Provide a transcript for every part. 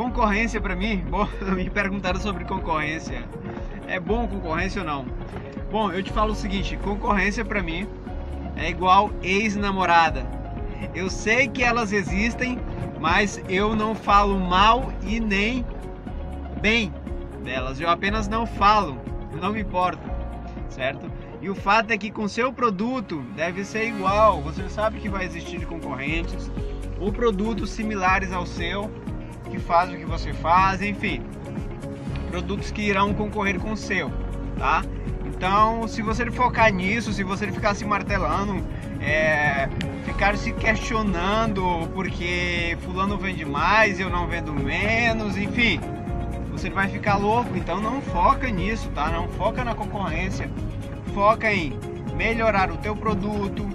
Concorrência para mim, bom, me perguntaram sobre concorrência. É bom concorrência ou não? Bom, eu te falo o seguinte, concorrência para mim é igual ex-namorada. Eu sei que elas existem, mas eu não falo mal e nem bem delas. Eu apenas não falo, não me importo, certo? E o fato é que com seu produto deve ser igual. Você sabe que vai existir concorrentes ou produtos similares ao seu que fazem o que você faz, enfim, produtos que irão concorrer com o seu, tá? Então, se você focar nisso, se você ficar se martelando, é, ficar se questionando porque fulano vende mais, eu não vendo menos, enfim, você vai ficar louco. Então, não foca nisso, tá? Não foca na concorrência foca em melhorar o teu produto,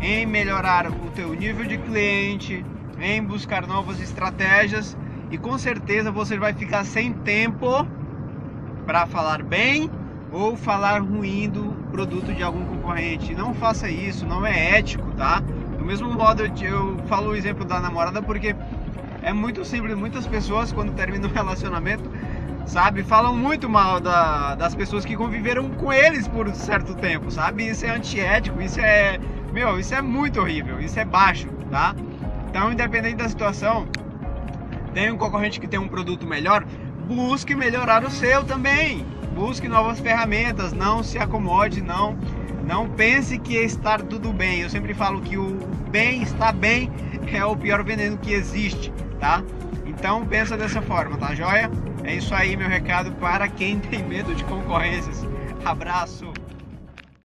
em melhorar o teu nível de cliente, em buscar novas estratégias e com certeza você vai ficar sem tempo para falar bem ou falar ruim do produto de algum concorrente. Não faça isso, não é ético, tá? Do mesmo modo eu, falo o exemplo da namorada porque é muito simples, muitas pessoas quando terminam um relacionamento sabe? Falam muito mal da, das pessoas que conviveram com eles por certo tempo, sabe? Isso é antiético, isso é. Meu, isso é muito horrível, isso é baixo, tá? Então, independente da situação, tem um concorrente que tem um produto melhor, busque melhorar o seu também. Busque novas ferramentas, não se acomode, não não pense que estar tudo bem. Eu sempre falo que o bem está bem é o pior veneno que existe, tá? Então pensa dessa forma, tá joia? É isso aí, meu recado para quem tem medo de concorrências. Abraço!